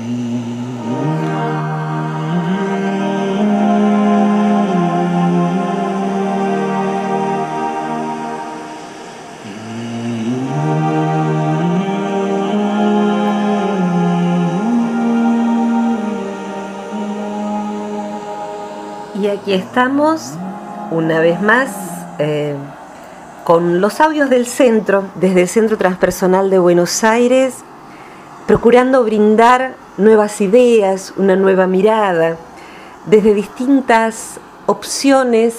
Y aquí estamos una vez más eh, con los audios del centro, desde el Centro Transpersonal de Buenos Aires, procurando brindar nuevas ideas, una nueva mirada, desde distintas opciones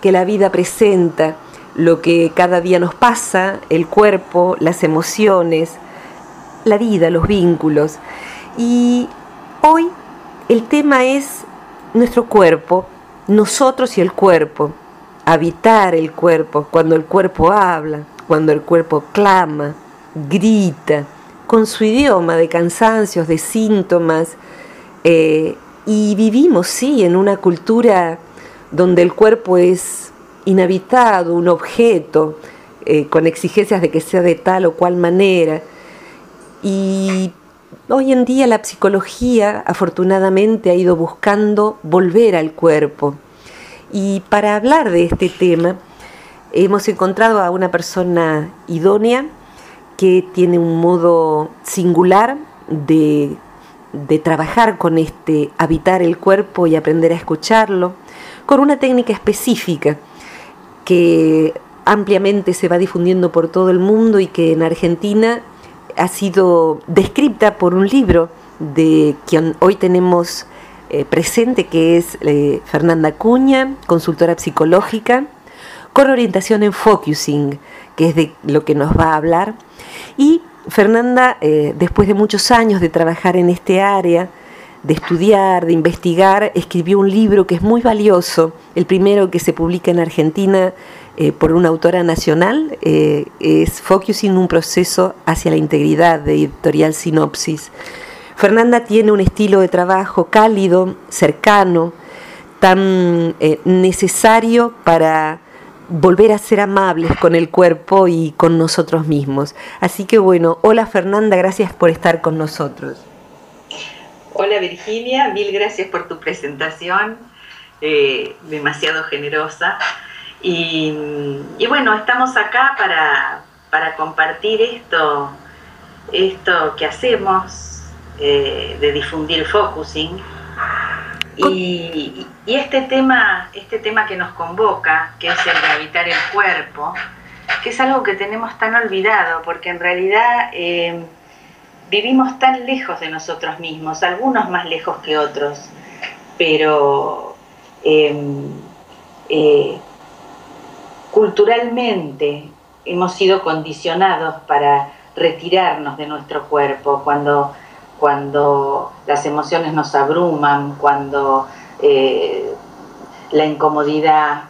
que la vida presenta, lo que cada día nos pasa, el cuerpo, las emociones, la vida, los vínculos. Y hoy el tema es nuestro cuerpo, nosotros y el cuerpo, habitar el cuerpo, cuando el cuerpo habla, cuando el cuerpo clama, grita, con su idioma de cansancios, de síntomas, eh, y vivimos, sí, en una cultura donde el cuerpo es inhabitado, un objeto, eh, con exigencias de que sea de tal o cual manera. Y Hoy en día la psicología afortunadamente ha ido buscando volver al cuerpo. Y para hablar de este tema hemos encontrado a una persona idónea que tiene un modo singular de, trabajar con este, habitar el cuerpo y aprender a escucharlo, con una técnica específica que ampliamente se va difundiendo por todo el mundo y que en Argentina ha sido descrita por un libro de quien hoy tenemos eh, presente, que es eh, Fernanda Cuña, consultora psicológica, con orientación en focusing, que es de lo que nos va a hablar. Y Fernanda, eh, después de muchos años de trabajar en este área, de estudiar, de investigar, escribió un libro que es muy valioso, el primero que se publica en Argentina eh, por una autora nacional, eh, es Focusing un proceso hacia la integridad de editorial Sinopsis. Fernanda tiene un estilo de trabajo cálido, cercano, tan eh, necesario para volver a ser amables con el cuerpo y con nosotros mismos. Así que bueno, hola Fernanda, gracias por estar con nosotros. Hola Virginia, mil gracias por tu presentación, eh, demasiado generosa. Y, bueno, estamos acá para, compartir esto, esto que hacemos eh, de difundir focusing. Y, este tema, este tema que nos convoca, que es el de habitar el cuerpo, que es algo que tenemos tan olvidado, porque en realidad eh, vivimos tan lejos de nosotros mismos, algunos más lejos que otros, pero em, eh, culturalmente hemos sido condicionados para retirarnos de nuestro cuerpo cuando, cuando las emociones nos abruman, cuando eh, la incomodidad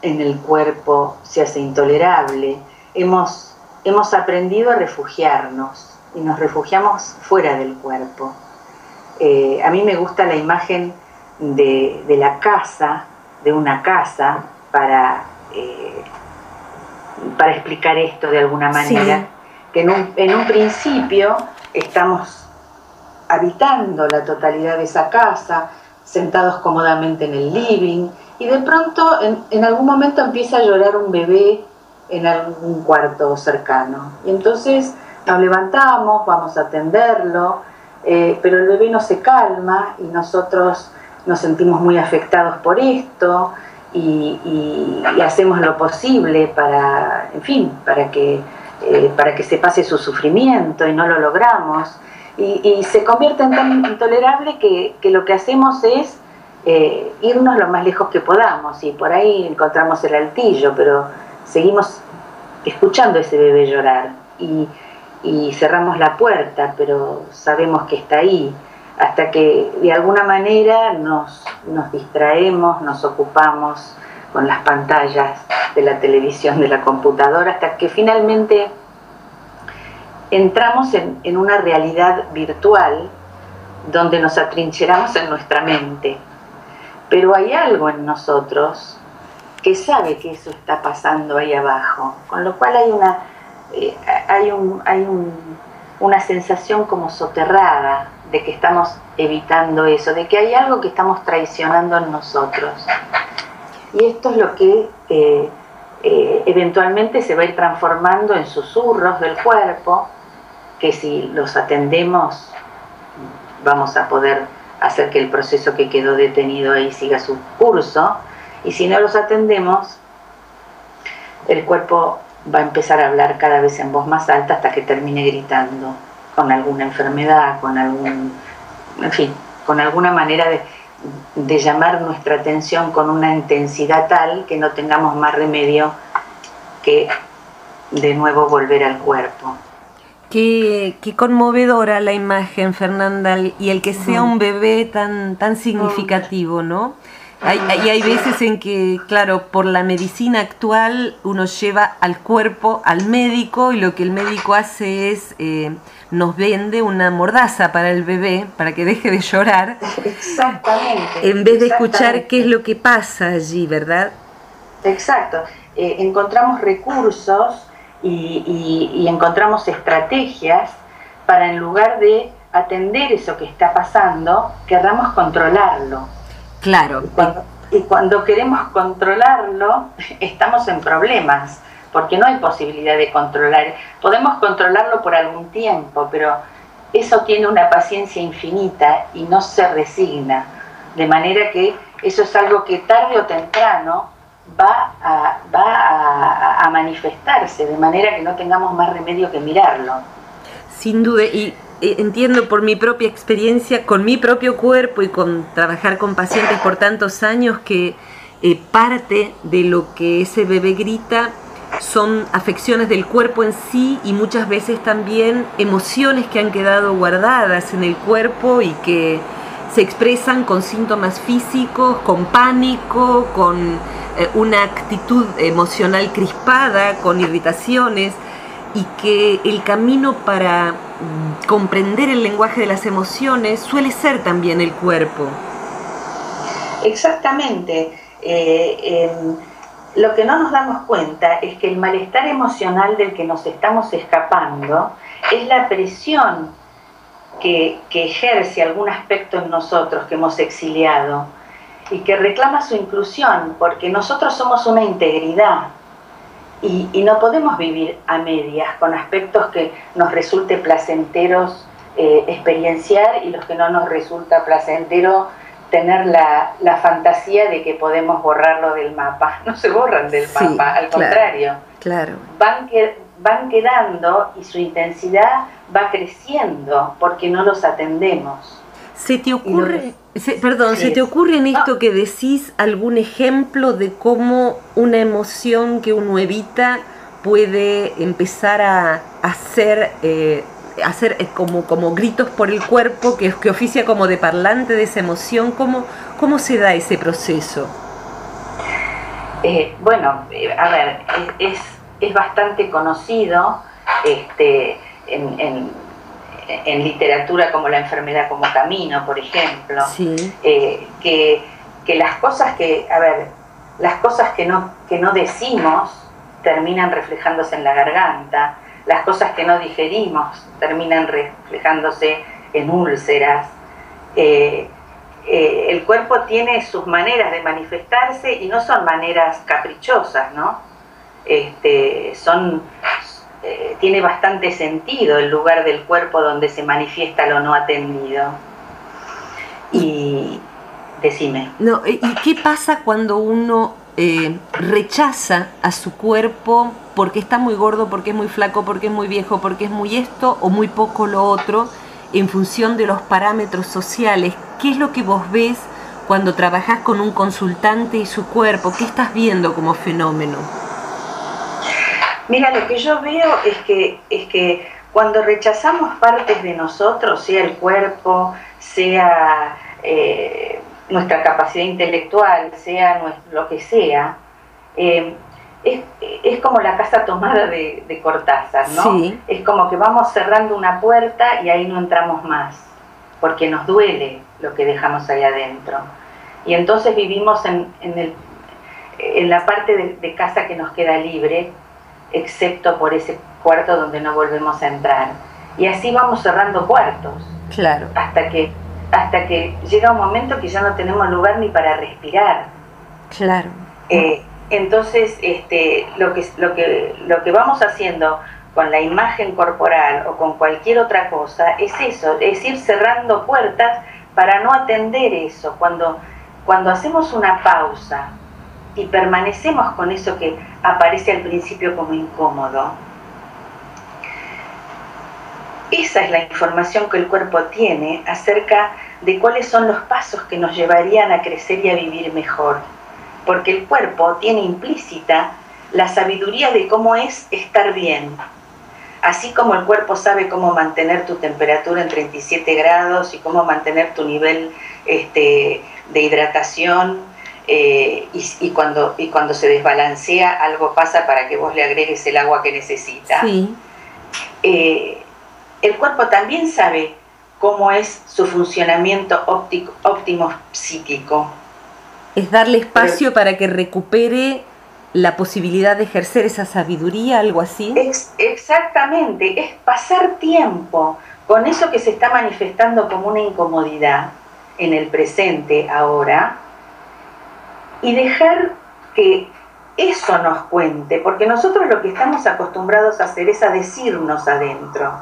en el cuerpo se hace intolerable. Hemos, hemos aprendido a refugiarnos y nos refugiamos fuera del cuerpo. Eh, a mí me gusta la imagen de, la casa, de una casa, para, eh, para explicar esto de alguna manera. Que en un, en un principio estamos habitando la totalidad de esa casa, sentados cómodamente en el living, y de pronto en, algún momento empieza a llorar un bebé en algún cuarto cercano. Y entonces nos levantamos, vamos a atenderlo, eh, pero el bebé no se calma y nosotros nos sentimos muy afectados por esto y, hacemos lo posible para, en fin, para que, eh, para que se pase su sufrimiento y no lo logramos. Y, se convierte en tan intolerable que, lo que hacemos es eh, irnos lo más lejos que podamos y por ahí encontramos el altillo, pero seguimos escuchando ese bebé llorar. Y, y cerramos la puerta, pero sabemos que está ahí, hasta que de alguna manera nos, nos distraemos, nos ocupamos con las pantallas de la televisión, de la computadora, hasta que finalmente entramos en, una realidad virtual donde nos atrincheramos en nuestra mente. Pero hay algo en nosotros que sabe que eso está pasando ahí abajo, con lo cual hay una eh, hay, un, hay una sensación como soterrada de que estamos evitando eso, de que hay algo que estamos traicionando en nosotros. Y esto es lo que eh, eh, eventualmente se va a ir transformando en susurros del cuerpo, que si los atendemos vamos a poder hacer que el proceso que quedó detenido ahí siga su curso, y si no los atendemos, el cuerpo va a empezar a hablar cada vez en voz más alta hasta que termine gritando con alguna enfermedad, con algún, en fin, con alguna manera de, de llamar nuestra atención con una intensidad tal que no tengamos más remedio que de nuevo volver al cuerpo. Qué, qué, conmovedora la imagen, Fernanda, y el que sea un bebé tan, tan significativo, ¿no? Hay, hay, veces en que, claro, por la medicina actual uno lleva al cuerpo al médico y lo que el médico hace es eh, nos vende una mordaza para el bebé para que deje de llorar. Exactamente. En vez de escuchar qué es lo que pasa allí, ¿verdad? Exacto. Eh, encontramos recursos y, y encontramos estrategias para en lugar de atender eso que está pasando, querramos controlarlo Claro. Y cuando, queremos controlarlo, estamos en problemas, porque no hay posibilidad de controlar. Podemos controlarlo por algún tiempo, pero eso tiene una paciencia infinita y no se resigna. De manera que eso es algo que tarde o temprano va a, manifestarse, de manera que no tengamos más remedio que mirarlo. Sin duda, y entiendo por mi propia experiencia, con mi propio cuerpo y con trabajar con pacientes por tantos años que eh, parte de lo que ese bebé grita son afecciones del cuerpo en sí y muchas veces también emociones que han quedado guardadas en el cuerpo y que se expresan con síntomas físicos, con pánico, con una actitud emocional crispada, con irritaciones y que el camino para mm, comprender el lenguaje de las emociones suele ser también el cuerpo. Exactamente. Eh, em, lo que no nos damos cuenta es que el malestar emocional del que nos estamos escapando es la presión que, que ejerce algún aspecto en nosotros que hemos exiliado y que reclama su inclusión, porque nosotros somos una integridad, y, no podemos vivir a medias con aspectos que nos resulte placenteros eh, experienciar y los que no nos resulta placentero tener la, fantasía de que podemos borrarlo del mapa. No se borran del mapa, al contrario. Claro. Van, van quedando y su intensidad va creciendo porque no los atendemos. ¿Se te ocurre, perdón, ¿se te ocurre en esto que decís algún ejemplo de cómo una emoción que uno evita puede empezar a hacer, eh, hacer eh, como, como gritos por el cuerpo, que, que oficia como de parlante de esa emoción? ¿Cómo, cómo se da ese proceso? Eh, bueno, a ver, es, es, bastante conocido este, en en literatura como La enfermedad como camino, por ejemplo, eh, que, las cosas que, a ver, las cosas que no, que no decimos terminan reflejándose en la garganta, las cosas que no digerimos terminan reflejándose en úlceras. Eh, eh, el cuerpo tiene sus maneras de manifestarse y no son maneras caprichosas, ¿no? Este, son, eh, tiene bastante sentido el lugar del cuerpo donde se manifiesta lo no atendido. Y decime. No, ¿Y qué pasa cuando uno eh, rechaza a su cuerpo porque está muy gordo, porque es muy flaco, porque es muy viejo, porque es muy esto o muy poco lo otro, en función de los parámetros sociales? ¿Qué es lo que vos ves cuando trabajás con un consultante y su cuerpo? ¿Qué estás viendo como fenómeno? Mira, lo que yo veo es que, es que cuando rechazamos partes de nosotros, sea el cuerpo, sea eh, nuestra capacidad intelectual, sea lo que sea, eh, es, como la casa tomada de, de Cortázar, ¿no? Es como que vamos cerrando una puerta y ahí no entramos más, porque nos duele lo que dejamos ahí adentro. Y entonces vivimos en, el, en la parte de casa que nos queda libre, excepto por ese cuarto donde no volvemos a entrar. Y así vamos cerrando cuartos. Claro. Hasta que, hasta que llega un momento que ya no tenemos lugar ni para respirar. Claro. Eh, entonces, este, lo, que, lo, que, lo que vamos haciendo con la imagen corporal o con cualquier otra cosa es eso, es ir cerrando puertas para no atender eso. Cuando, cuando hacemos una pausa y permanecemos con eso que aparece al principio como incómodo, esa es la información que el cuerpo tiene acerca de cuáles son los pasos que nos llevarían a crecer y a vivir mejor. Porque el cuerpo tiene implícita la sabiduría de cómo es estar bien. Así como el cuerpo sabe cómo mantener tu temperatura en 37 grados y cómo mantener tu nivel este, de hidratación, eh, y, cuando, y cuando se desbalancea algo pasa para que vos le agregues el agua que necesita. Sí. Eh, el cuerpo también sabe cómo es su funcionamiento óptico, óptimo psíquico. Es darle espacio para que recupere la posibilidad de ejercer esa sabiduría, algo así. exactamente, es pasar tiempo con eso que se está manifestando como una incomodidad en el presente ahora y dejar que eso nos cuente, porque nosotros lo que estamos acostumbrados a hacer es a decirnos adentro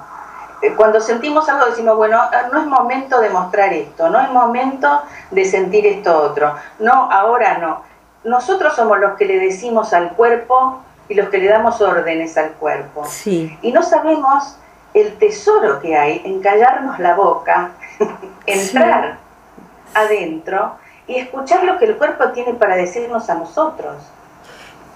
eh, cuando sentimos algo decimos, bueno, ah, no es momento de mostrar esto, no es momento de sentir esto otro, no, ahora no. Nosotros somos los que le decimos al cuerpo y los que le damos órdenes al cuerpo. Sí. Y no sabemos el tesoro que hay en callarnos la boca, entrar adentro y escuchar lo que el cuerpo tiene para decirnos a nosotros.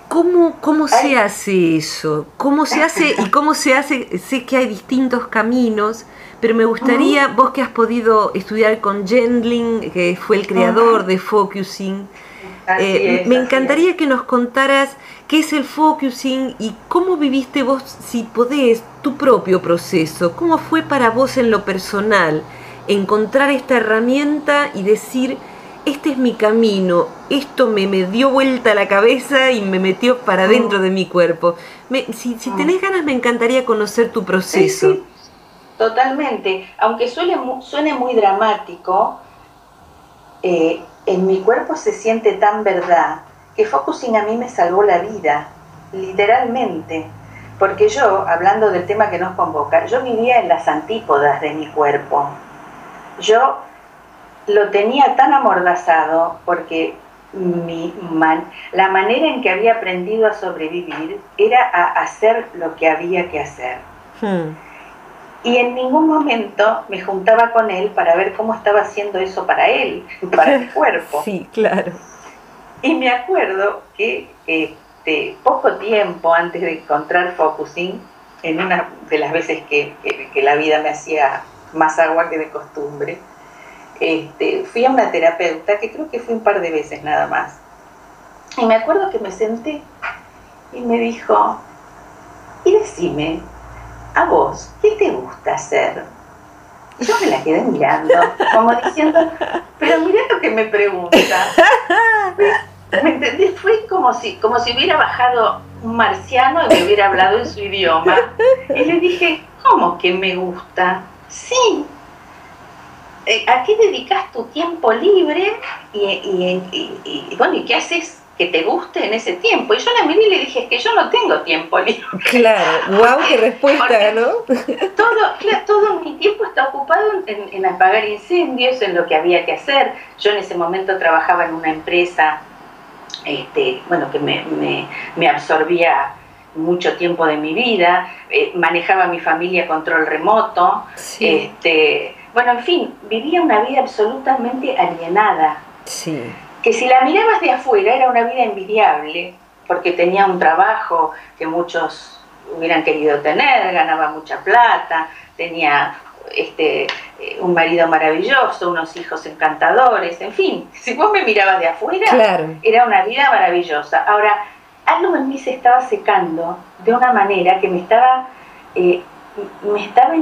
¿Cómo, ¿Cómo se hace eso? ¿Cómo se hace y cómo se hace? Sé que hay distintos caminos, pero me gustaría, vos que has podido estudiar con Gendling, que fue el creador de Focusing, eh, me encantaría que nos contaras qué es el Focusing y cómo viviste vos, si podés, tu propio proceso. ¿Cómo fue para vos en lo personal encontrar esta herramienta y decir, este es mi camino, esto me, me dio vuelta la cabeza y me metió para dentro de mi cuerpo. si, si, tenés ganas, me encantaría conocer tu proceso. totalmente. Aunque suene, suene muy dramático, eh, en mi cuerpo se siente tan verdad que Focusing a mí me salvó la vida, literalmente. Porque yo, hablando del tema que nos convoca, yo vivía en las antípodas de mi cuerpo. Yo lo tenía tan amordazado porque mi la manera en que había aprendido a sobrevivir era a hacer lo que había que hacer. Hmm. Y en ningún momento me juntaba con él para ver cómo estaba haciendo eso para él, para el cuerpo. Sí, claro. Y me acuerdo que este, poco tiempo antes de encontrar Focusing, en una de las veces que la vida me hacía más agua que de costumbre, este, fui a una terapeuta, que creo que fue un par de veces nada más. Y me acuerdo que me senté y me dijo, y decime, a vos, ¿qué te gusta hacer? Y yo me la quedé mirando, como diciendo, pero mira lo que me pregunta. ¿Me entendí? Fue como si, como si hubiera bajado un marciano y me hubiera hablado en su idioma. Y le dije, ¿cómo que me gusta? Sí, ¿a qué dedicas tu tiempo libre y, bueno, ¿y qué haces que te guste en ese tiempo? Y yo la miré y le dije, es que yo no tengo tiempo libre. Claro, wow, qué respuesta, ¿no? Todo, todo mi tiempo está ocupado en, apagar incendios, en lo que había que hacer. Yo en ese momento trabajaba en una empresa, este, bueno, que me, absorbía mucho tiempo de mi vida, eh, manejaba mi familia a control remoto, este, bueno, en fin, vivía una vida absolutamente alienada. Sí. Que si la mirabas de afuera era una vida envidiable, porque tenía un trabajo que muchos hubieran querido tener, ganaba mucha plata, tenía este, eh, un marido maravilloso, unos hijos encantadores, en fin, si vos me mirabas de afuera, era una vida maravillosa. Ahora, algo en mí se estaba secando de una manera que me estaba, eh, me estaba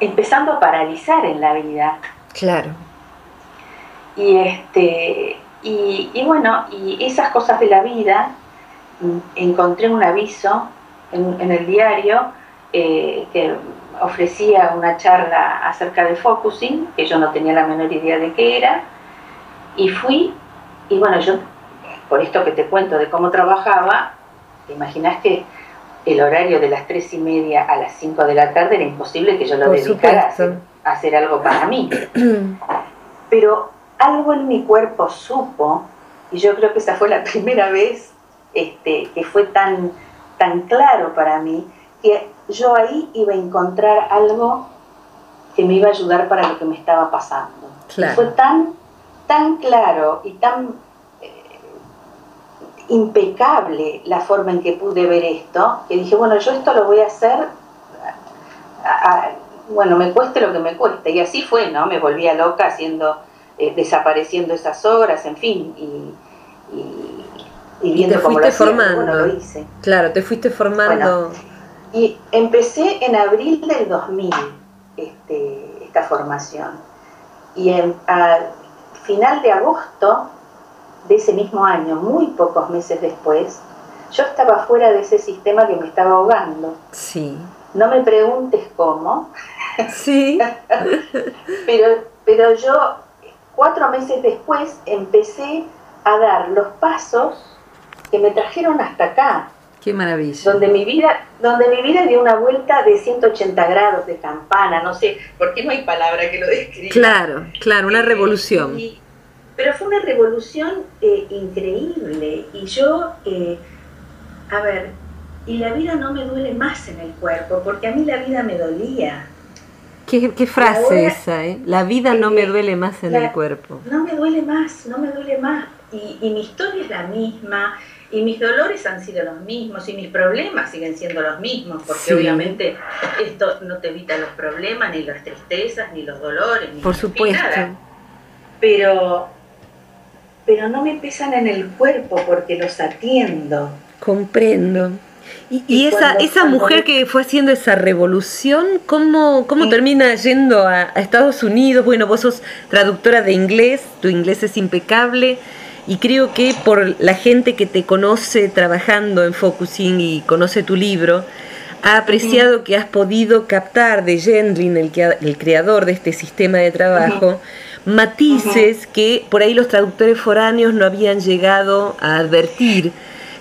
empezando a paralizar en la vida. Claro. Y este y, bueno, y esas cosas de la vida, mm, encontré un aviso en, el diario eh, que ofrecía una charla acerca de focusing, que yo no tenía la menor idea de qué era, y fui, y bueno, yo, por esto que te cuento de cómo trabajaba, te imaginas que el horario de las tres y media a las cinco de la tarde era imposible que yo lo dedicara a hacer, algo para mí. Pero algo en mi cuerpo supo, y yo creo que esa fue la primera vez este, que fue tan, tan claro para mí, que yo ahí iba a encontrar algo que me iba a ayudar para lo que me estaba pasando. fue tan, tan claro y tan impecable la forma en que pude ver esto, que dije, bueno, yo esto lo voy a hacer, bueno, me cueste lo que me cueste. Y así fue, ¿no? Me volvía loca haciendo, eh, desapareciendo esas horas, en fin, y, viendo te fuiste formando. hice. Claro, te fuiste formando. Y empecé en abril del 2000 este, esta formación. Y en, al final de agosto de ese mismo año, muy pocos meses después, yo estaba fuera de ese sistema que me estaba ahogando. Sí. No me preguntes cómo. Sí. pero, pero yo, cuatro meses después, empecé a dar los pasos que me trajeron hasta acá. Qué maravilla. Donde mi vida, donde mi vida dio una vuelta de 180 grados de campana, no sé, porque no hay palabra que lo describa. Claro, claro, una revolución. Pero fue una revolución eh, increíble y yo, eh, a ver, y la vida no me duele más en el cuerpo, porque a mí la vida me dolía. Qué, qué frase esa, ¿eh? La vida no me duele más en el cuerpo. No me duele más, no me duele más. Y, y mi historia es la misma, y mis dolores han sido los mismos y mis problemas siguen siendo los mismos, porque obviamente esto no te evita los problemas, ni las tristezas, ni los dolores, ni Por supuesto. Nada. Pero, pero no me pesan en el cuerpo porque los atiendo. Comprendo. Y, esa, esa mujer que fue haciendo esa revolución, ¿cómo, cómo termina yendo a, a, Estados Unidos? Bueno, vos sos traductora de inglés, tu inglés es impecable y creo que por la gente que te conoce trabajando en Focusing y conoce tu libro, ha apreciado que has podido captar de Gendlin, el, el creador de este sistema de trabajo, matices que por ahí los traductores foráneos no habían llegado a advertir.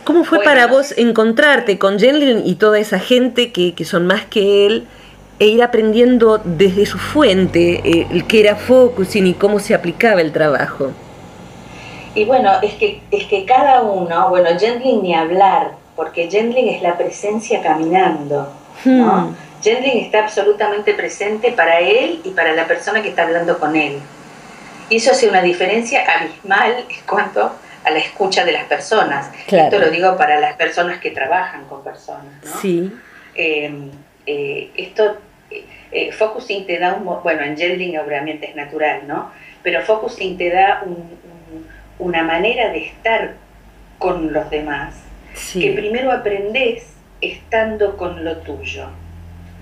¿Cómo fue para vos encontrarte con Gendlin y toda esa gente que, que, son más que él e ir aprendiendo desde su fuente eh, el que era Focusing y cómo se aplicaba el trabajo? Y bueno, es que, es que cada uno, bueno, Gendling ni hablar, porque Gendling es la presencia caminando, ¿no? Hmm. está absolutamente presente para él y para la persona que está hablando con él. Y eso hace una diferencia abismal en cuanto a la escucha de las personas. Esto lo digo para las personas que trabajan con personas, ¿no? Sí. Em, eh, esto, eh, focusing te da un... Bueno, en obviamente es natural, ¿no? Pero focusing te da un una manera de estar con los demás que primero aprendes estando con lo tuyo.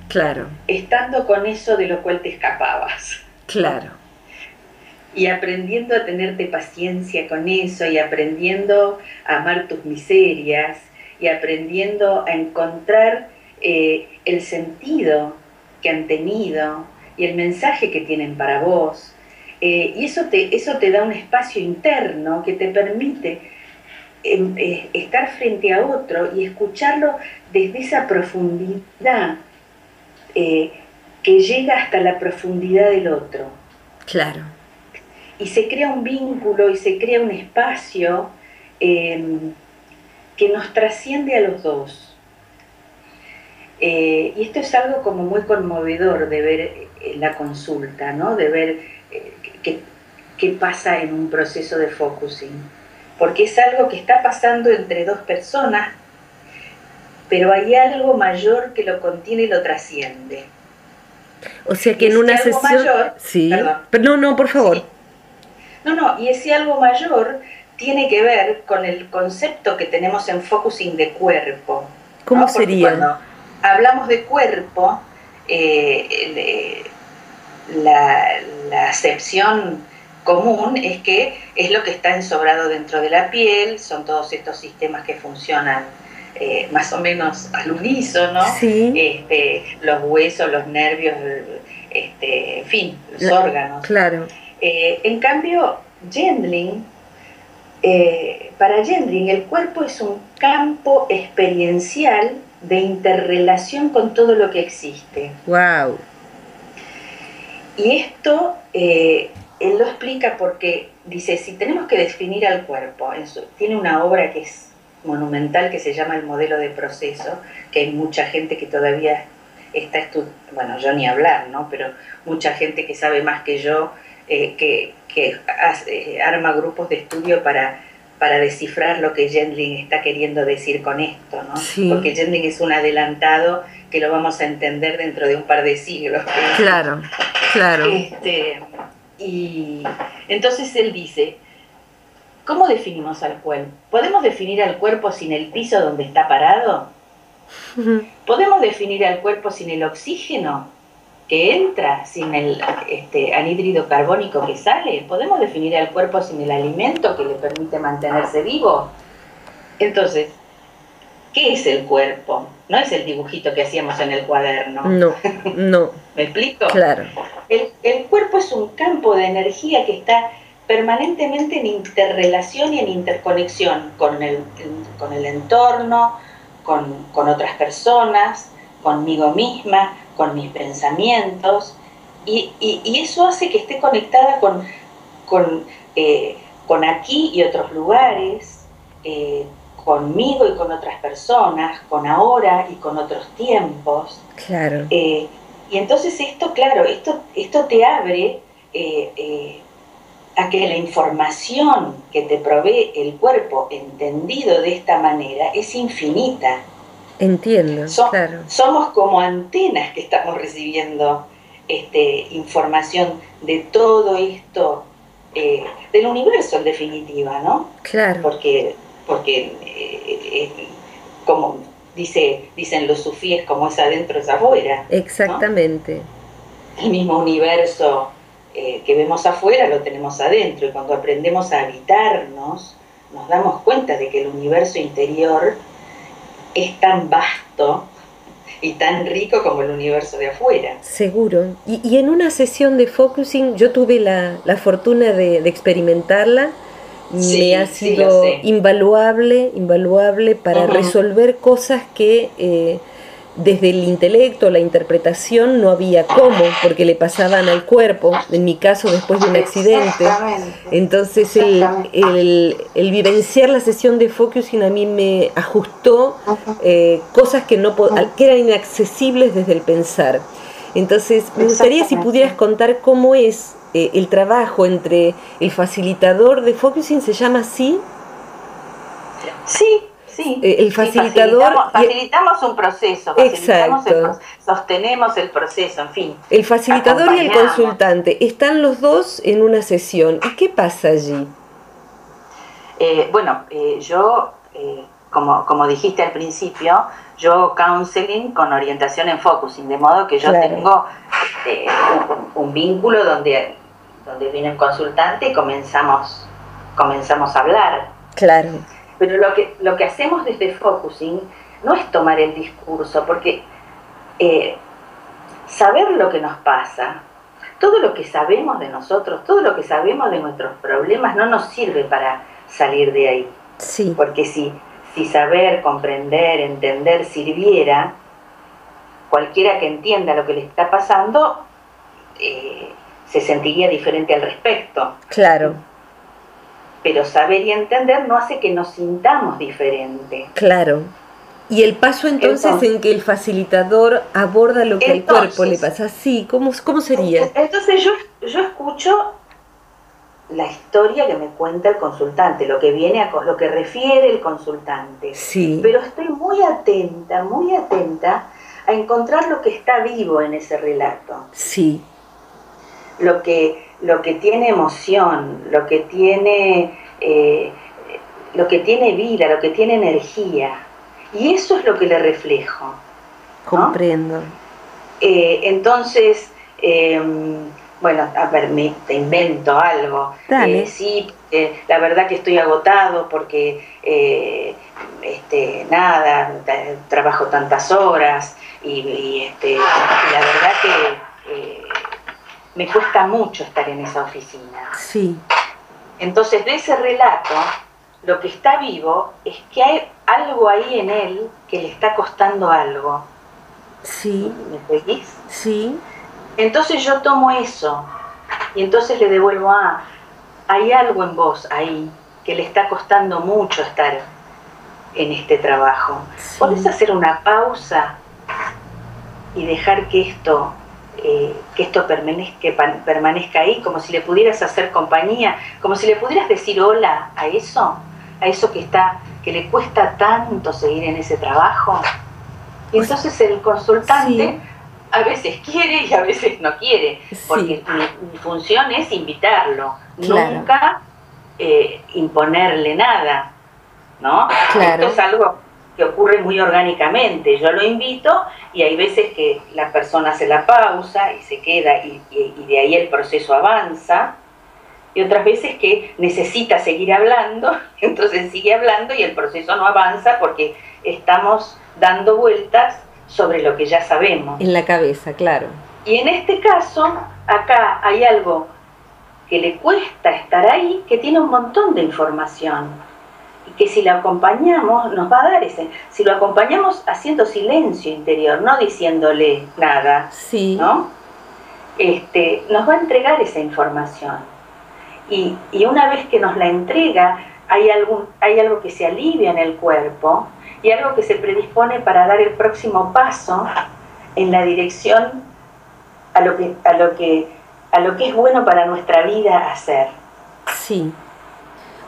Claro. Estando con eso de lo cual te escapabas. Claro. Y aprendiendo a tenerte paciencia con eso y aprendiendo a amar tus miserias y aprendiendo a encontrar eh, el sentido que han tenido y el mensaje que tienen para vos eh, y eso te, eso te da un espacio interno que te permite em, eh, estar frente a otro y escucharlo desde esa profundidad que llega hasta la profundidad del otro. Claro. Y se crea un vínculo y se crea un espacio em, que nos trasciende a los dos. y esto es algo como muy conmovedor de ver la consulta, ¿no? De ver qué, pasa en un proceso de focusing, porque es algo que está pasando entre dos personas, pero hay algo mayor que lo contiene y lo trasciende. O sea que en una sesión... Mayor, sí, pero no, no, por favor. No, no, y ese algo mayor tiene que ver con el concepto que tenemos en focusing de cuerpo. ¿Cómo sería? Cuando hablamos de cuerpo, eh, la, acepción común es que es lo que está ensobrado dentro de la piel, son todos estos sistemas que funcionan eh, más o menos al unísono, este, los huesos, los nervios, este, en fin, los órganos. Claro. Eh, en cambio, Gendling, eh, para Gendling el cuerpo es un campo experiencial de interrelación con todo lo que existe. Wow. Y esto él lo explica porque dice, si tenemos que definir al cuerpo, tiene una obra que es monumental que se llama El modelo de proceso, que hay mucha gente que todavía está estudiando, bueno, yo ni hablar, ¿no? Pero mucha gente que sabe más que yo, eh, que, que eh, arma grupos de estudio para, para descifrar lo que Gendling está queriendo decir con esto, ¿no? Porque Gendling es un adelantado que lo vamos a entender dentro de un par de siglos. Claro, claro. Este, y entonces él dice, ¿Cómo definimos al cuerpo? ¿Podemos definir al cuerpo sin el piso donde está parado? ¿Podemos definir al cuerpo sin el oxígeno que entra, sin el este, anhídrido carbónico que sale? ¿Podemos definir al cuerpo sin el alimento que le permite mantenerse vivo? Entonces, ¿qué es el cuerpo? No es el dibujito que hacíamos en el cuaderno. No, no. ¿Me explico? Claro. El, el cuerpo es un campo de energía que está permanentemente en interrelación y en interconexión con el, con el entorno, con, otras personas, conmigo misma, con mis pensamientos, y, eso hace que esté conectada con, con, eh, aquí y otros lugares, eh, conmigo y con otras personas, con ahora y con otros tiempos. Claro. Eh, y entonces esto, claro, esto, esto te abre a que la información que te provee el cuerpo entendido de esta manera es infinita. Entiendo, claro. Somos como antenas que estamos recibiendo este, información de todo esto, eh, del universo en definitiva, ¿no? Claro. Porque, porque eh, eh, como dice, dicen los sufíes, como es adentro es afuera. Exactamente. El mismo universo eh, que vemos afuera lo tenemos adentro y cuando aprendemos a habitarnos nos damos cuenta de que el universo interior es tan vasto y tan rico como el universo de afuera. Seguro. Y, en una sesión de focusing yo tuve la, fortuna de, experimentarla. me ha sido invaluable, invaluable para resolver cosas que eh, desde el intelecto, la interpretación, no había cómo, porque le pasaban al cuerpo, en mi caso después de un accidente. Entonces el, el, vivenciar la sesión de focusing a mí me ajustó eh, cosas que, no, que eran inaccesibles desde el pensar. Entonces me gustaría si pudieras contar cómo es eh, el trabajo entre el facilitador de focusing, ¿se llama así? Sí, Sí, eh, el facilitador. facilitamos, un proceso, exacto. sostenemos el proceso, en fin. El facilitador y el consultante están los dos en una sesión. ¿Y qué pasa allí? Eh, bueno, eh, yo, como, como dijiste al principio, yo counseling con orientación en focusing, de modo que yo tengo un, vínculo donde, donde viene el consultante y comenzamos, comenzamos a hablar. Claro. Pero lo que, lo que hacemos desde Focusing no es tomar el discurso, porque eh, saber lo que nos pasa, todo lo que sabemos de nosotros, todo lo que sabemos de nuestros problemas no nos sirve para salir de ahí. Sí. Porque si, si saber, comprender, entender sirviera, cualquiera que entienda lo que le está pasando eh, se sentiría diferente al respecto. Claro pero saber y entender no hace que nos sintamos diferente. Claro. Y el paso entonces, en que el facilitador aborda lo que al cuerpo le pasa, sí, ¿cómo, cómo sería? Entonces yo, yo escucho la historia que me cuenta el consultante, lo que viene a lo que refiere el consultante. Sí. Pero estoy muy atenta, muy atenta a encontrar lo que está vivo en ese relato. Sí. Lo que lo que tiene emoción, lo que tiene, eh, lo que tiene vida, lo que tiene energía. Y eso es lo que le reflejo. Comprendo. Eh, entonces, em, bueno, a ver, me, te invento algo. Dale. Eh, sí, la verdad que estoy agotado porque este, nada, trabajo tantas horas y, este, la verdad que eh, me cuesta mucho estar en esa oficina. Sí. Entonces, de ese relato, lo que está vivo es que hay algo ahí en él que le está costando algo. Sí. ¿Me seguís? Sí. Entonces yo tomo eso y entonces le devuelvo, ah, hay algo en vos ahí que le está costando mucho estar en este trabajo. ¿Podés hacer una pausa y dejar que esto, eh, que esto permanezca, permanezca ahí, como si le pudieras hacer compañía, como si le pudieras decir hola a eso, a eso que está, que le cuesta tanto seguir en ese trabajo? Y entonces el consultante a veces quiere y a veces no quiere, porque mi, función es invitarlo, nunca eh, imponerle nada, ¿no? Esto es algo que ocurre muy orgánicamente, yo lo invito y hay veces que la persona hace la pausa y se queda y, y de ahí el proceso avanza, y otras veces que necesita seguir hablando, entonces sigue hablando y el proceso no avanza porque estamos dando vueltas sobre lo que ya sabemos. En la cabeza, claro. Y en este caso, acá hay algo que le cuesta estar ahí, que tiene un montón de información. Y que si la acompañamos, nos va a dar ese. Si lo acompañamos haciendo silencio interior, no diciéndole nada, sí. ¿no? Este, nos va a entregar esa información. Y, y una vez que nos la entrega, hay, algún, hay algo que se alivia en el cuerpo y algo que se predispone para dar el próximo paso en la dirección a lo que, a lo que, a lo que es bueno para nuestra vida hacer. Sí.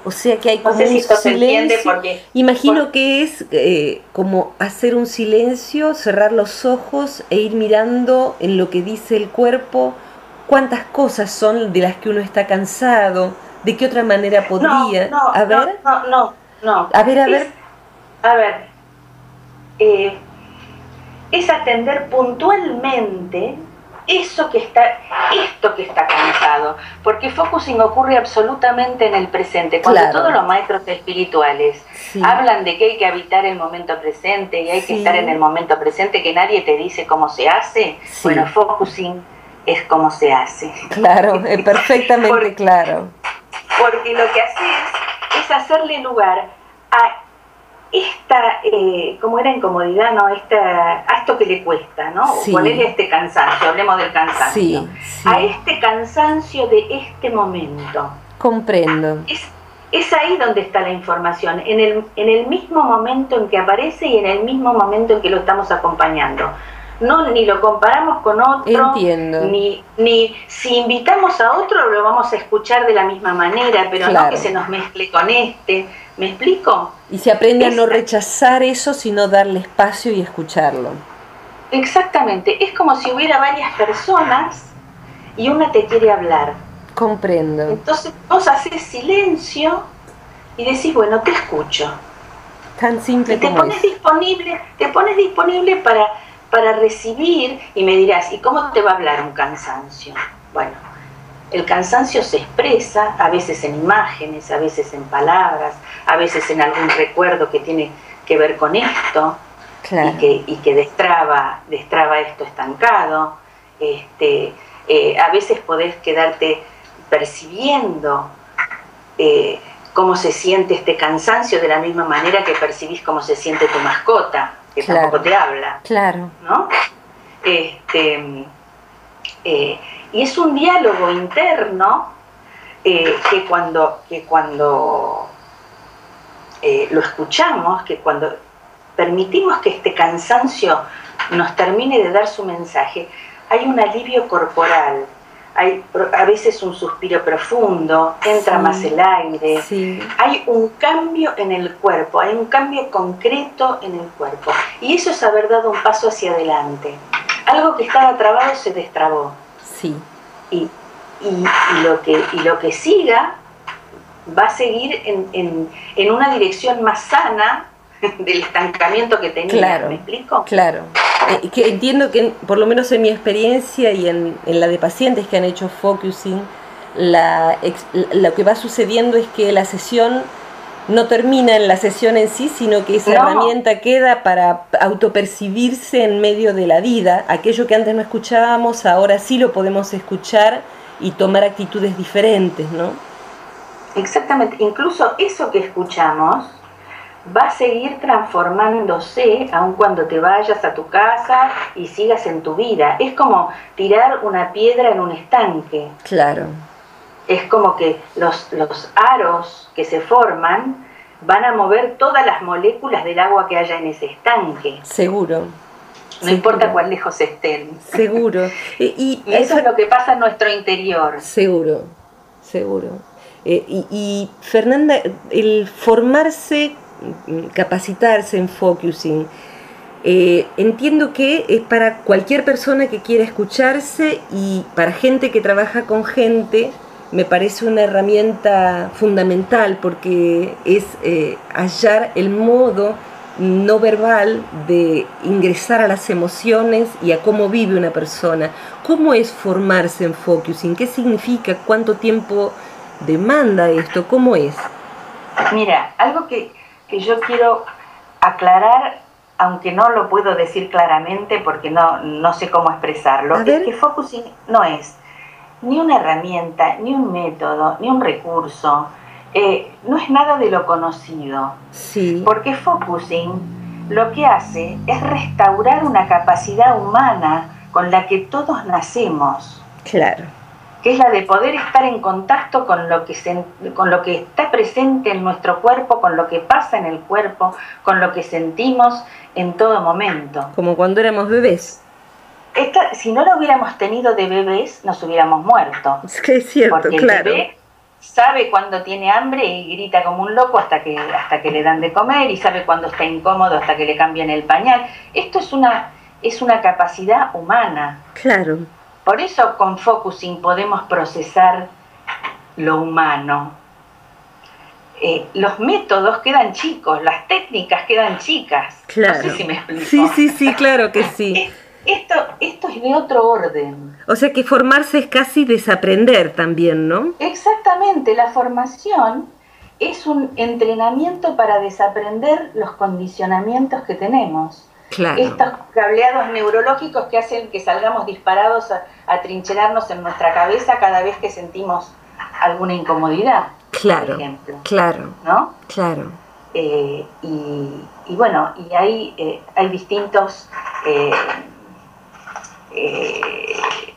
O sea que hay como un silencio. Imagino que es eh, como hacer un silencio, cerrar los ojos e ir mirando en lo que dice el cuerpo cuántas cosas son de las que uno está cansado, de qué otra manera podría. No, a ver. No, no, no. A ver, a ver a ver, eh, es atender puntualmente eso que está, esto que está cansado, porque focusing ocurre absolutamente en el presente. Cuando todos los maestros espirituales hablan de que hay que habitar el momento presente y hay que estar en el momento presente, que nadie te dice cómo se hace, bueno, focusing es cómo se hace. Claro, es perfectamente claro. Porque lo que haces es hacerle lugar a esta, eh, como era incomodidad, ¿no? Esta, a esto que le cuesta, ¿no? Sí. Ponerle este cansancio, hablemos del cansancio. A este cansancio de este momento. Comprendo. Es, es ahí donde está la información, en el, en el mismo momento en que aparece y en el mismo momento en que lo estamos acompañando. No, ni lo comparamos con otro, Entiendo. Ni, ni si invitamos a otro lo vamos a escuchar de la misma manera, pero no que se nos mezcle con este ¿Me explico? Y se aprende a no rechazar eso, sino darle espacio y escucharlo. Exactamente, es como si hubiera varias personas y una te quiere hablar. Comprendo. Entonces vos haces silencio y decís, bueno, te escucho. Tan simple y te pones disponible, te pones disponible para, para recibir y me dirás, ¿y cómo te va a hablar un cansancio? Bueno, el cansancio se expresa a veces en imágenes, a veces en palabras, a veces en algún recuerdo que tiene que ver con esto y, que, y que destraba, destraba esto estancado. Este, eh, a veces podés quedarte percibiendo eh, cómo se siente este cansancio de la misma manera que percibís cómo se siente tu mascota, que tampoco te habla. Claro. ¿no? Este, eh, y es un diálogo interno eh, que cuando, que cuando eh, lo escuchamos, que cuando permitimos que este cansancio nos termine de dar su mensaje, hay un alivio corporal, hay a veces un suspiro profundo, entra más el aire, hay un cambio en el cuerpo, hay un cambio concreto en el cuerpo. Y eso es haber dado un paso hacia adelante. Algo que estaba trabado se destrabó. Sí. Y, lo, que, y lo que siga va a seguir en, en, una dirección más sana del estancamiento que tenía. Claro, ¿Me explico? Claro. Eh, que entiendo que, por lo menos en mi experiencia y en, en la de pacientes que han hecho focusing, la, lo que va sucediendo es que la sesión no termina en la sesión en sí, sino que esa herramienta queda para autopercibirse en medio de la vida. Aquello que antes no escuchábamos, ahora sí lo podemos escuchar y tomar actitudes diferentes, ¿no? Exactamente, incluso eso que escuchamos va a seguir transformándose aun cuando te vayas a tu casa y sigas en tu vida. Es como tirar una piedra en un estanque. Claro. Es como que los, los aros que se forman van a mover todas las moléculas del agua que haya en ese estanque. Seguro. No importa cuán lejos estén. Seguro. Y, eso es lo que pasa en nuestro interior. Seguro, seguro. Eh, y, Fernanda, el formarse, capacitarse en focusing, eh, entiendo que es para cualquier persona que quiera escucharse y para gente que trabaja con gente, me parece una herramienta fundamental porque es eh, hallar el modo no verbal de ingresar a las emociones y a cómo vive una persona. ¿Cómo es formarse en focusing? ¿Qué significa? ¿Cuánto tiempo demanda esto? ¿Cómo es? Mira, algo que, yo quiero aclarar, aunque no lo puedo decir claramente porque no, no sé cómo expresarlo, es que focusing no es ni una herramienta, ni un método, ni un recurso, eh, no es nada de lo conocido. Sí. Porque focusing lo que hace es restaurar una capacidad humana con la que todos nacemos. Claro. Que es la de poder estar en contacto con lo que, con lo que está presente en nuestro cuerpo, con lo que pasa en el cuerpo, con lo que sentimos en todo momento. Como cuando éramos bebés. Si no lo hubiéramos tenido de bebés, nos hubiéramos muerto. Es que es cierto, Porque claro sabe cuando tiene hambre y grita como un loco hasta que, hasta que le dan de comer y sabe cuando está incómodo hasta que le cambian el pañal. Esto es una, es una capacidad humana. Claro. Por eso con focusing podemos procesar lo humano. Eh, los métodos quedan chicos, las técnicas quedan chicas. Claro. No sé si me explico. Sí, sí, sí, claro que sí. esto, esto es de otro orden. O sea que formarse es casi desaprender también, ¿no? Exactamente, la formación es un entrenamiento para desaprender los condicionamientos que tenemos. Claro. Estos cableados neurológicos que hacen que salgamos disparados a, trincherarnos en nuestra cabeza cada vez que sentimos alguna incomodidad. Claro. Por ejemplo. Claro. ¿No? Claro. Eh, y, bueno, y hay, eh, hay distintos eh, eh,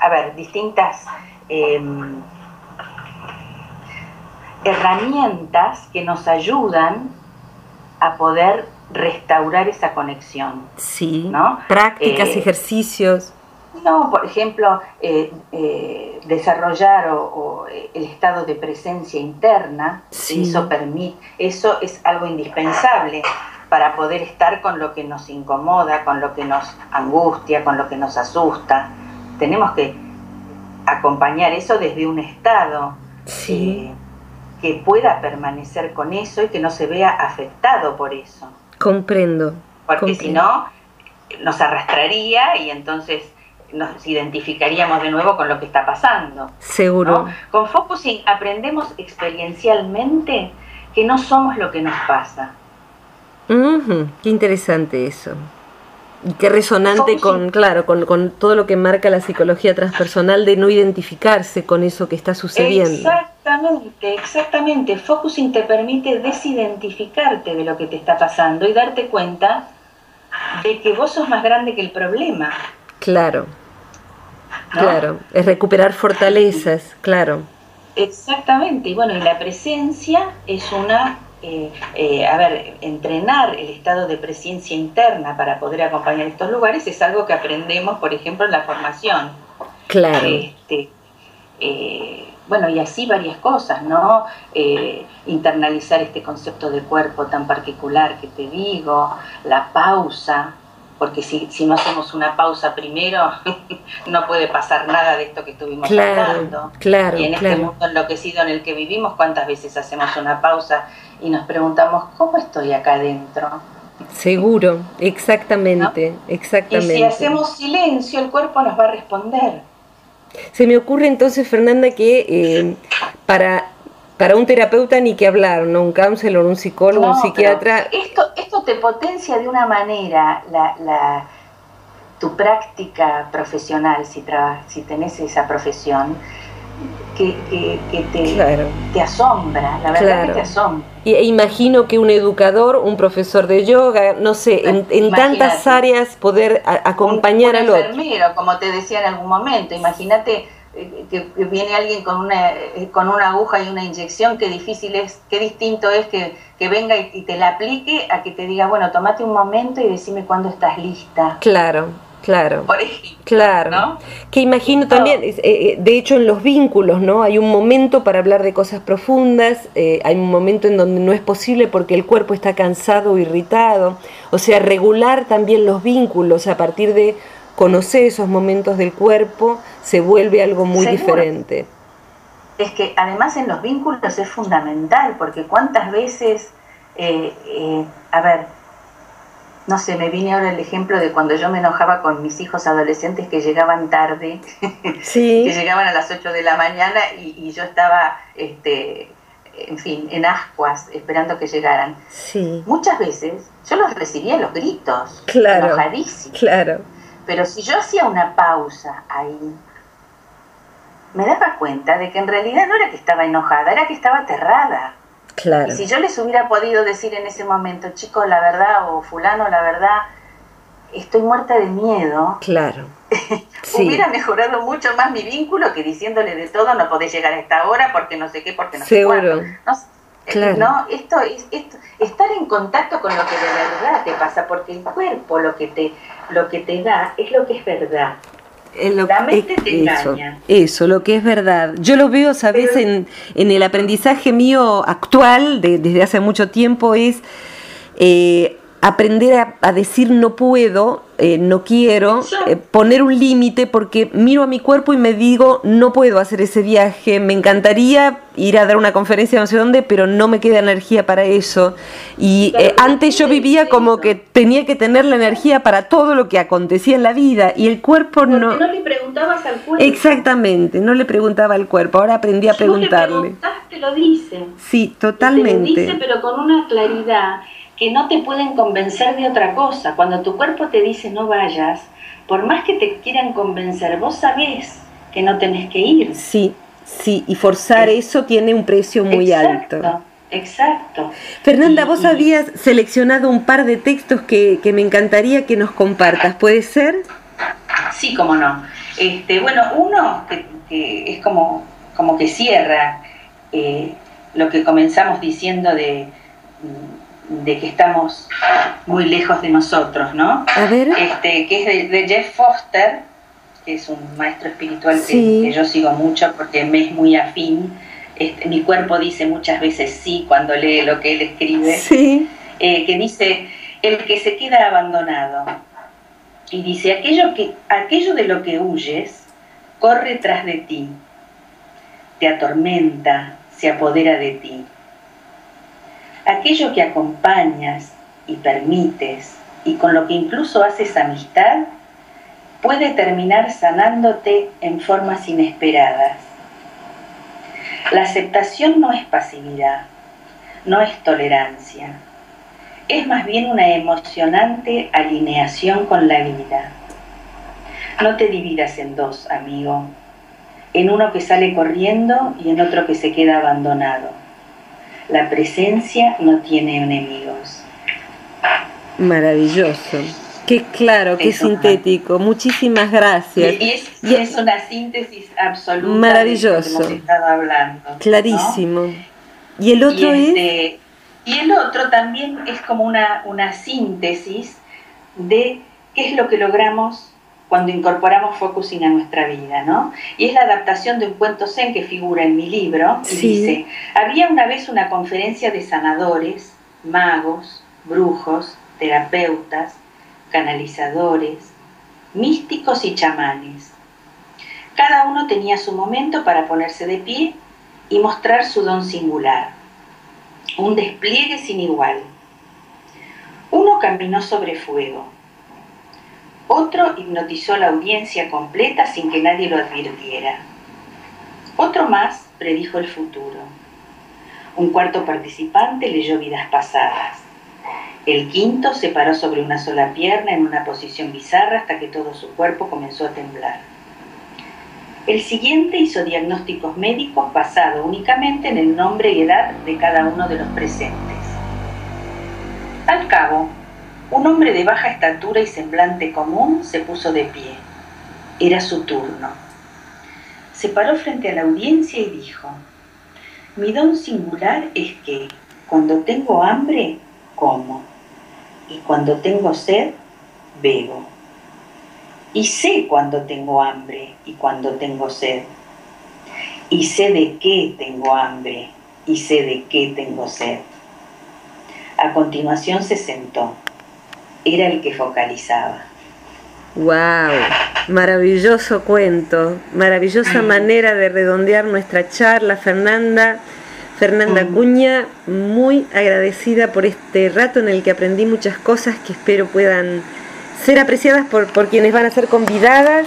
a ver, distintas em, herramientas que nos ayudan a poder restaurar esa conexión. Sí, ¿no? prácticas, eh, ejercicios. No, por ejemplo, eh, desarrollar el estado de presencia interna, eso, permite, eso es algo indispensable para poder estar con lo que nos incomoda, con lo que nos angustia, con lo que nos asusta. Tenemos que acompañar eso desde un estado eh, que pueda permanecer con eso y que no se vea afectado por eso. Comprendo. Porque si no, nos arrastraría y entonces nos identificaríamos de nuevo con lo que está pasando. Seguro. Con focusing aprendemos experiencialmente que no somos lo que nos pasa qué interesante eso. Y qué resonante con, claro, con, todo lo que marca la psicología transpersonal de no identificarse con eso que está sucediendo. Exactamente, exactamente. Focusing te permite desidentificarte de lo que te está pasando y darte cuenta de que vos sos más grande que el problema. Claro, claro. Es recuperar fortalezas, claro. Exactamente. Y bueno, y la presencia es una eh, eh, a ver, entrenar el estado de presencia interna para poder acompañar estos lugares es algo que aprendemos, por ejemplo, en la formación. Claro. Este, eh, bueno, y así varias cosas, ¿no? internalizar este concepto de cuerpo tan particular que te digo, la pausa, porque si, si no hacemos una pausa primero, no puede pasar nada de esto que estuvimos hablando. Claro, y en este mundo enloquecido en el que vivimos, ¿cuántas veces hacemos una pausa y nos preguntamos, ¿cómo estoy acá adentro? Seguro, exactamente, exactamente. Y si hacemos silencio, el cuerpo nos va a responder. Se me ocurre entonces, Fernanda, que eh, para, para un terapeuta ni que hablar, ¿no? Un counselor, un psicólogo, un psiquiatra. Esto, esto te potencia de una manera la, la tu práctica profesional, si, si tenés esa profesión, que, te, asombra, la verdad que te asombra. Y e imagino que un educador, un profesor de yoga, no sé, en, tantas áreas poder acompañar al otro. enfermero, como te decía en algún momento, imagínate que, viene alguien con una, eh, con una aguja y una inyección, qué difícil es, qué distinto es que, venga y, y, te la aplique a que te diga, bueno, tomate un momento y decime cuándo estás lista. Claro, Claro. claro. Que imagino también, eh, eh, de hecho en los vínculos, ¿no? Hay un momento para hablar de cosas profundas, eh, hay un momento en donde no es posible porque el cuerpo está cansado o irritado. O sea, regular también los vínculos a partir de conocer esos momentos del cuerpo se vuelve algo muy diferente. Es que además en los vínculos es fundamental porque cuántas veces, a ver, no sé, me viene ahora el ejemplo de cuando yo me enojaba con mis hijos adolescentes que llegaban tarde, que llegaban a las 8 de la mañana y, yo estaba, este, en fin, en ascuas, esperando que llegaran. Sí. Muchas veces yo los recibía los gritos, claro, enojadísimos. Claro. Pero si yo hacía una pausa ahí, me daba cuenta de que en realidad no era que estaba enojada, era que estaba aterrada. Y si yo les hubiera podido decir en ese momento, chicos, la verdad, o fulano, la verdad, estoy muerta de miedo. Claro. hubiera mejorado mucho más mi vínculo que diciéndole de todo, no podés llegar a esta hora porque no sé qué, porque no Seguro. sé cuánto. No, no esto es esto, estar en contacto con lo que de verdad te pasa, porque el cuerpo lo que te, lo que te da es lo que es verdad la mente te eso, engaña. Eso, lo que es verdad. Yo lo veo, sabes, en, en el aprendizaje mío actual, desde hace mucho tiempo, es eh, aprender a, decir no puedo, eh, no quiero, eh, poner un límite porque miro a mi cuerpo y me digo no puedo hacer ese viaje, me encantaría ir a dar una conferencia no sé dónde, pero no me queda energía para eso. Y eh, antes yo vivía como que tenía que tener la energía para todo lo que acontecía en la vida y el cuerpo no... no le preguntabas al cuerpo. Exactamente, no le preguntaba al cuerpo, ahora aprendí a preguntarle. te lo dice. Sí, totalmente. Te lo dice pero con una claridad que no te pueden convencer de otra cosa. Cuando tu cuerpo te dice no vayas, por más que te quieran convencer, vos sabés que no tenés que ir. Sí, sí, y forzar eso tiene un precio muy alto. Exacto. Fernanda, vos habías seleccionado un par de textos que, me encantaría que nos compartas, ¿puede ser? Sí, cómo no. Este, bueno, uno que, es como, como que cierra eh, lo que comenzamos diciendo de de que estamos muy lejos de nosotros, ¿no? A ver. Este, que es de, Jeff Foster, que es un maestro espiritual que, yo sigo mucho porque me es muy afín. Este, mi cuerpo dice muchas veces sí cuando lee lo que él escribe. Sí. Eh, que dice, el que se queda abandonado. Y dice, aquello, que, aquello de lo que huyes corre tras de ti, te atormenta, se apodera de ti aquello que acompañas y permites y con lo que incluso haces amistad, puede terminar sanándote en formas inesperadas. La aceptación no es pasividad, no es tolerancia, es más bien una emocionante alineación con la vida. No te dividas en dos, amigo, en uno que sale corriendo y en otro que se queda abandonado la presencia no tiene enemigos. Maravilloso. Qué claro, qué sintético. Muchísimas gracias. Y es, una síntesis absoluta. Maravilloso. De hemos estado hablando. Clarísimo. Y el otro es. Este, y el otro también es como una, una síntesis de qué es lo que logramos cuando incorporamos focusing a nuestra vida, ¿no? Y es la adaptación de un cuento zen que figura en mi libro y dice, había una vez una conferencia de sanadores, magos, brujos, terapeutas, canalizadores, místicos y chamanes. Cada uno tenía su momento para ponerse de pie y mostrar su don singular, un despliegue sin igual. Uno caminó sobre fuego, otro hipnotizó la audiencia completa sin que nadie lo advirtiera. Otro más predijo el futuro. Un cuarto participante leyó vidas pasadas. El quinto se paró sobre una sola pierna en una posición bizarra hasta que todo su cuerpo comenzó a temblar. El siguiente hizo diagnósticos médicos basado únicamente en el nombre y edad de cada uno de los presentes. Al cabo, un hombre de baja estatura y semblante común se puso de pie. Era su turno. Se paró frente a la audiencia y dijo, mi don singular es que cuando tengo hambre, como, y cuando tengo sed, bebo. Y sé cuando tengo hambre y cuando tengo sed. Y sé de qué tengo hambre y sé de qué tengo sed. A continuación se sentó era el que focalizaba. ¡Wow! Maravilloso cuento, maravillosa manera de redondear nuestra charla, Fernanda. Fernanda mm. Cuña, muy agradecida por este rato en el que aprendí muchas cosas que espero puedan ser apreciadas por, por quienes van a ser convidadas.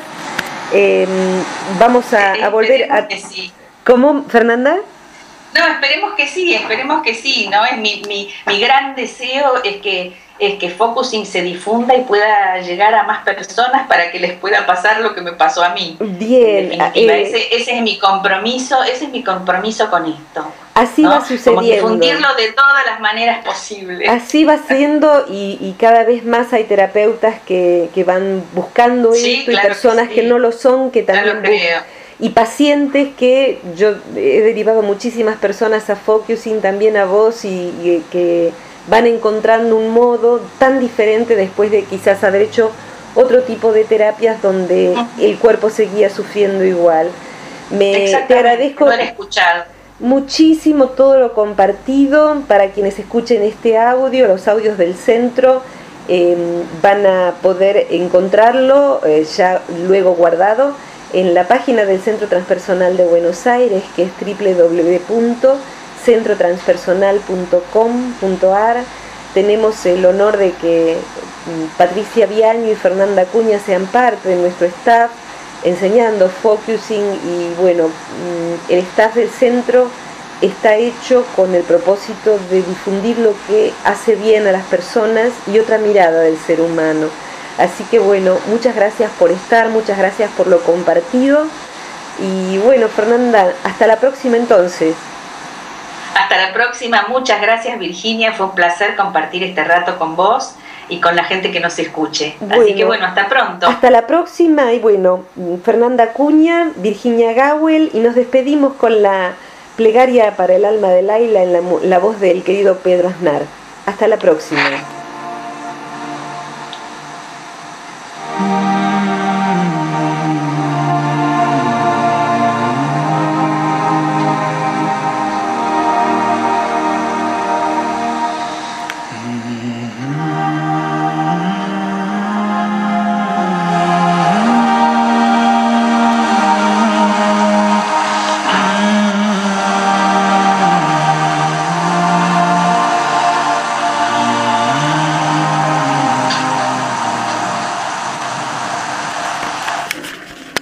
Em, vamos a, eh, volver a... ¿Cómo, Fernanda? No, esperemos que sí, esperemos que sí, ¿no? Es mi, mi, mi gran deseo es que es que Focusing se difunda y pueda llegar a más personas para que les pueda pasar lo que me pasó a mí. Bien. Eh, ese, es mi compromiso, ese es mi compromiso con esto. Así va sucediendo. Como difundirlo de todas las maneras posibles. Así va siendo y, cada vez más hay terapeutas que, van buscando esto y personas que, no lo son que también y pacientes que yo he derivado muchísimas personas a Focusing, también a vos y que van encontrando un modo tan diferente después de quizás haber hecho otro tipo de terapias donde el cuerpo seguía sufriendo igual. Me, te agradezco muchísimo todo lo compartido para quienes escuchen este audio, los audios del centro. Em, van a poder encontrarlo eh, ya luego guardado en la página del Centro Transpersonal de Buenos Aires, que es www centrotranspersonal.com.ar. Tenemos el honor de que mm, Patricia Viaño y Fernanda Cuña sean parte de nuestro staff enseñando focusing y bueno, mm, el staff del centro está hecho con el propósito de difundir lo que hace bien a las personas y otra mirada del ser humano. Así que bueno, muchas gracias por estar, muchas gracias por lo compartido y bueno, Fernanda, hasta la próxima entonces. Hasta la próxima. Muchas gracias Virginia. Fue un placer compartir este rato con vos y con la gente que nos escuche. Así que bueno, hasta pronto. Hasta la próxima y bueno, Fernanda Cuña, Virginia Gawel y nos despedimos con la plegaria para el alma de Laila en la, la voz del querido Pedro Aznar. Hasta la próxima.